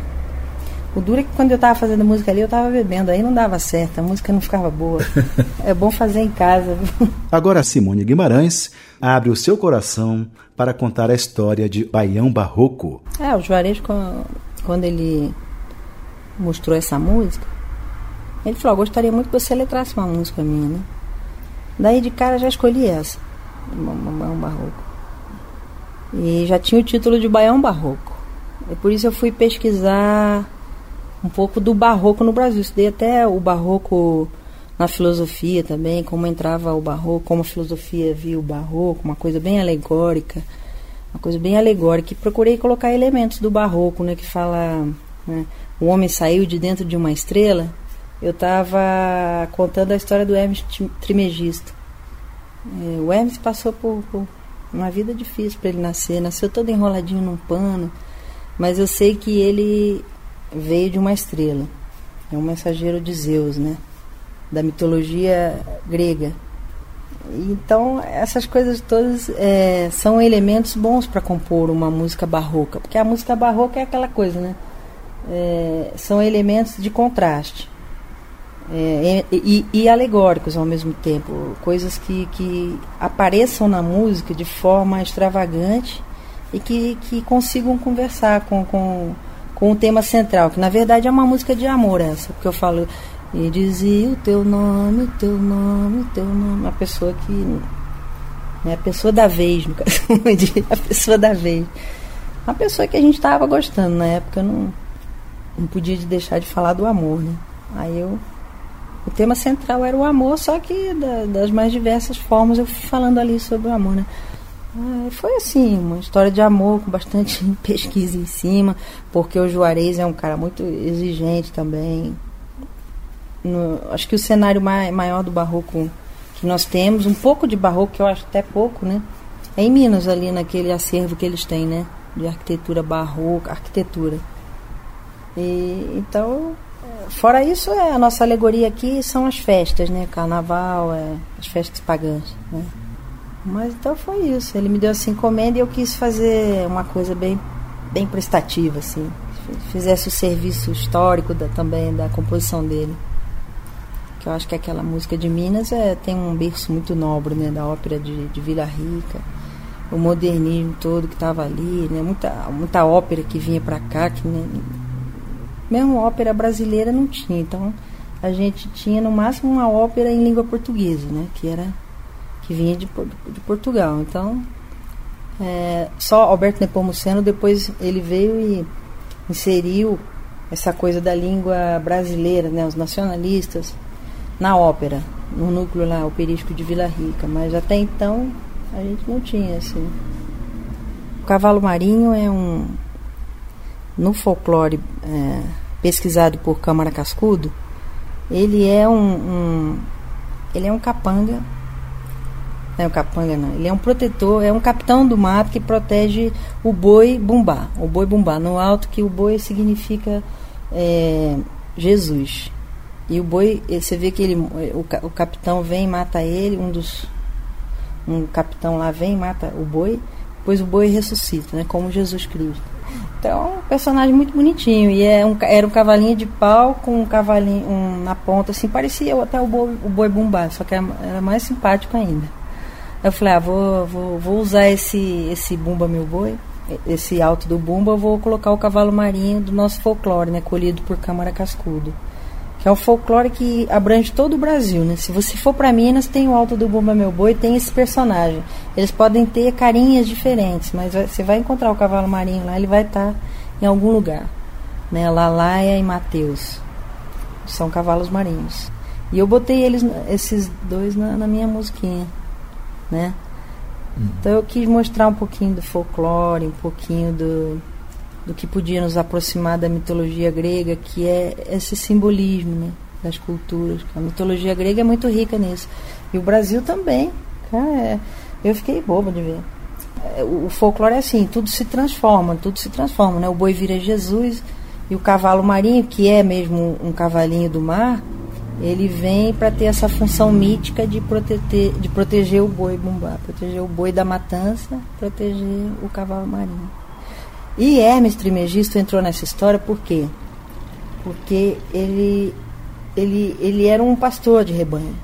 O duro é que quando eu estava fazendo música ali, eu estava bebendo, aí não dava certo, a música não ficava boa. (laughs) é bom fazer em casa. Agora Simone Guimarães abre o seu coração para contar a história de Baião Barroco. É, o Juarez, quando ele mostrou essa música, ele falou, gostaria muito que você letrasse uma música minha, né? Daí de cara já escolhi essa. Baião Barroco. E já tinha o título de Baião Barroco. E por isso eu fui pesquisar um pouco do barroco no Brasil. Estudei até o barroco na filosofia também, como entrava o barroco, como a filosofia via o barroco, uma coisa bem alegórica, uma coisa bem alegórica. E procurei colocar elementos do barroco, né, que fala, né, o homem saiu de dentro de uma estrela. Eu estava contando a história do Hermes Trimegisto. É, o Hermes passou por, por uma vida difícil para ele nascer. Nasceu todo enroladinho num pano. Mas eu sei que ele veio de uma estrela. É um mensageiro de Zeus, né? Da mitologia grega. Então, essas coisas todas é, são elementos bons para compor uma música barroca. Porque a música barroca é aquela coisa, né? É, são elementos de contraste é, e, e, alegóricos ao mesmo tempo, coisas que, que apareçam na música de forma extravagante e que, que consigam conversar com, com, com o tema central, que na verdade é uma música de amor essa, porque eu falo e dizia o teu nome, o teu nome, o teu nome, uma pessoa que é a pessoa da vez, no caso, (laughs) a pessoa da vez. Uma pessoa que a gente estava gostando na época, não, não podia deixar de falar do amor, né? Aí eu o tema central era o amor, só que da, das mais diversas formas eu fui falando ali sobre o amor, né? Ah, foi assim, uma história de amor com bastante (laughs) pesquisa em cima, porque o Juarez é um cara muito exigente também. No, acho que o cenário mai, maior do barroco que nós temos, um pouco de barroco, que eu acho até pouco, né? É em Minas, ali naquele acervo que eles têm, né? De arquitetura barroca, arquitetura. E, então, Fora isso, é, a nossa alegoria aqui são as festas, né? Carnaval, é, as festas pagãs, né? Mas então foi isso. Ele me deu essa encomenda e eu quis fazer uma coisa bem, bem prestativa, assim. Fizesse o serviço histórico da, também da composição dele. Que eu acho que aquela música de Minas é, tem um berço muito nobre, né? Da ópera de, de Vila Rica. O modernismo todo que estava ali, né? Muita, muita ópera que vinha para cá, que né? Mesmo ópera brasileira não tinha, então a gente tinha no máximo uma ópera em língua portuguesa, né? Que era que vinha de, de Portugal. Então É, só Alberto Nepomuceno depois ele veio e inseriu essa coisa da língua brasileira, né, os nacionalistas, na ópera, no núcleo lá, operístico de Vila Rica. Mas até então a gente não tinha assim. O cavalo marinho é um. No folclore é, pesquisado por Câmara Cascudo, ele é um, um ele é um capanga é um capanga não, ele é um protetor, é um capitão do mato que protege o boi bumbá, o boi bumbá, no alto que o boi significa é, Jesus. E o boi, você vê que ele, o, o capitão vem e mata ele, um dos um capitão lá vem e mata o boi, depois o boi ressuscita, né, como Jesus Cristo. Então, um personagem muito bonitinho. E é um, era um cavalinho de pau com um cavalinho um, na ponta, assim, parecia até o boi, o boi bumbá, só que era, era mais simpático ainda. Eu falei, ah, vou, vou, vou usar esse, esse Bumba Meu Boi, esse alto do Bumba, vou colocar o cavalo marinho do nosso folclore, né, colhido por Câmara Cascudo. Que é um folclore que abrange todo o Brasil, né? Se você for para Minas, tem o Alto do Bumba Meu Boi, tem esse personagem. Eles podem ter carinhas diferentes, mas você vai encontrar o cavalo marinho lá, ele vai estar tá em algum lugar. Né? Lalaia e Mateus. São cavalos marinhos. E eu botei eles, esses dois na, na minha musiquinha né? Então eu quis mostrar um pouquinho do folclore, um pouquinho do, do que podia nos aproximar da mitologia grega, que é esse simbolismo né, das culturas. A mitologia grega é muito rica nisso. E o Brasil também. Cara, é, eu fiquei boba de ver. É, o, o folclore é assim, tudo se transforma, tudo se transforma. Né? O boi vira Jesus e o cavalo marinho, que é mesmo um cavalinho do mar, ele vem para ter essa função mítica de proteger, de proteger o boi bumbá, proteger o boi da matança, proteger o cavalo marinho. E Hermes Trimegisto entrou nessa história por quê? Porque ele, ele, ele era um pastor de rebanho.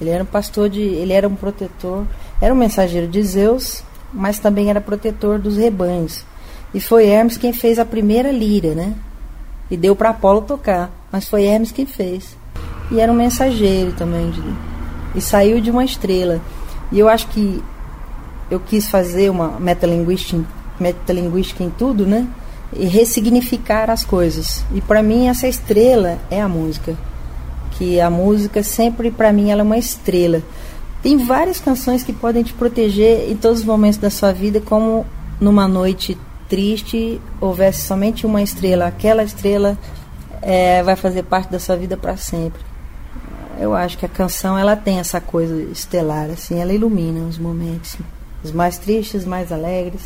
Ele era um pastor de. ele era um protetor, era um mensageiro de Zeus, mas também era protetor dos rebanhos. E foi Hermes quem fez a primeira lira, né? E deu para Apolo tocar, mas foi Hermes quem fez e era um mensageiro também. De, e saiu de uma estrela. E eu acho que eu quis fazer uma metalinguística, metalinguística em tudo, né? E ressignificar as coisas. E para mim essa estrela é a música. Que a música sempre para mim ela é uma estrela. Tem várias canções que podem te proteger em todos os momentos da sua vida, como numa noite triste houvesse somente uma estrela, aquela estrela é, vai fazer parte da sua vida para sempre eu acho que a canção ela tem essa coisa estelar, assim, ela ilumina os momentos, os mais tristes, os mais alegres.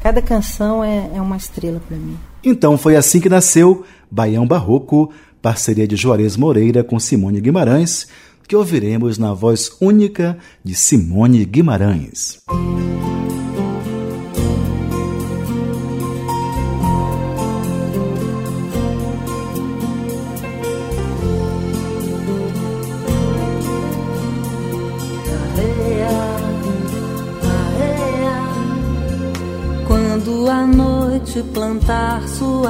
Cada canção é, é uma estrela para mim. Então foi assim que nasceu Baião Barroco, parceria de Juarez Moreira com Simone Guimarães, que ouviremos na voz única de Simone Guimarães. noite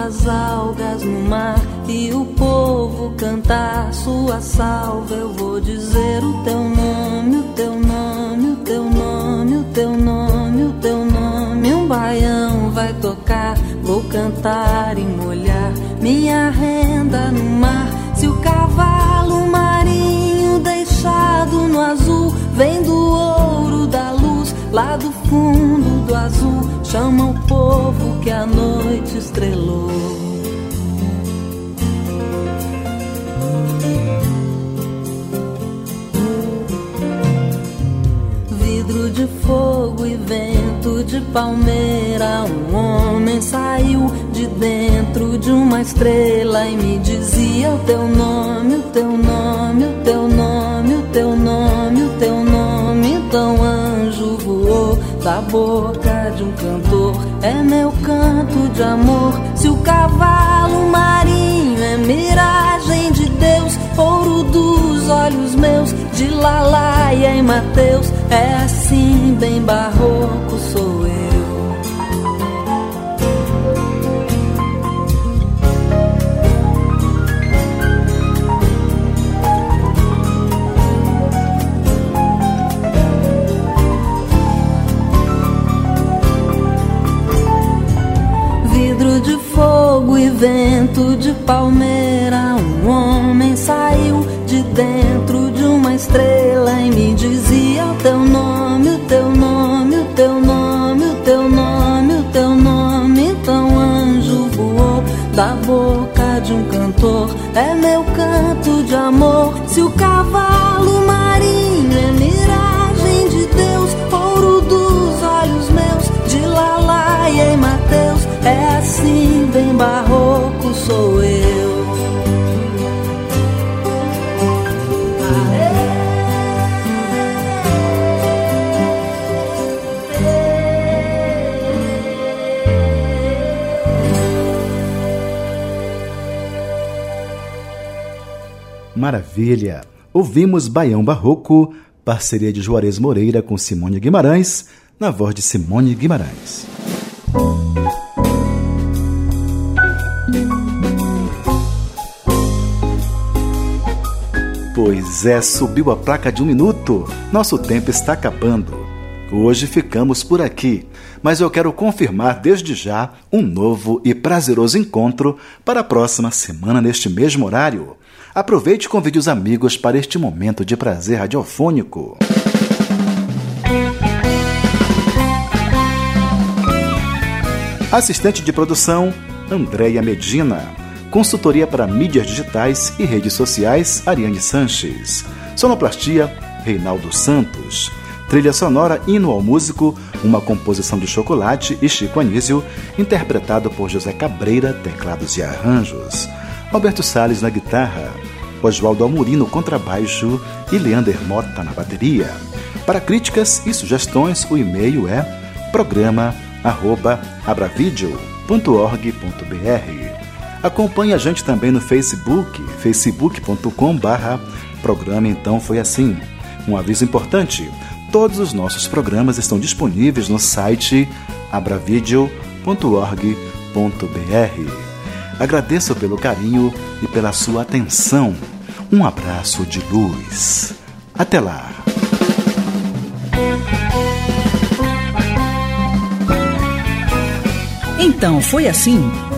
suas algas no mar e o povo cantar sua salva, eu vou dizer o teu nome, o teu nome, o teu nome, o teu nome, o teu nome. Um baião vai tocar, vou cantar e molhar minha renda no mar. Se o cavalo marinho deixado no azul vem do ouro da luz lá do fundo do azul chama o povo que a noite estrelou. Vidro de fogo e vento de palmeira, um homem saiu de dentro de uma estrela e me dizia o teu nome, o teu nome, o teu nome, o teu nome, o teu nome. Então anjo voou da boca de um cantor. É meu canto de amor. Se o cavalo marinho é miragem de Deus, ouro dos olhos meus, de Lalaia e Mateus, é assim, bem barroco sou eu. Vento de palmeira, um homem saiu de dentro de uma estrela e me dizia o teu nome, o teu nome, o teu nome, o teu nome, o teu nome. Então anjo voou da boca de um cantor, é meu canto de amor. Se o cavalo é assim bem barroco sou eu. Maravilha! Ouvimos Baião Barroco, parceria de Juarez Moreira com Simone Guimarães, na voz de Simone Guimarães. Pois é, subiu a placa de um minuto. Nosso tempo está acabando. Hoje ficamos por aqui, mas eu quero confirmar desde já um novo e prazeroso encontro para a próxima semana neste mesmo horário. Aproveite e convide os amigos para este momento de prazer radiofônico. Assistente de produção, Andréia Medina. Consultoria para mídias digitais e redes sociais, Ariane Sanches. Sonoplastia, Reinaldo Santos. Trilha sonora Hino ao Músico, uma composição de Chocolate e Chico Anísio, interpretado por José Cabreira, teclados e arranjos. Alberto Sales na guitarra, Oswaldo Amorim no contrabaixo e Leander Mota na bateria. Para críticas e sugestões, o e-mail é programa@abravideo.org.br. Acompanhe a gente também no Facebook, facebook.com/barra programa Então Foi Assim. Um aviso importante: todos os nossos programas estão disponíveis no site abravideo.org.br. Agradeço pelo carinho e pela sua atenção. Um abraço de luz. Até lá. Então foi assim: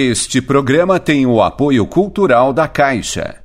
Este programa tem o apoio cultural da Caixa.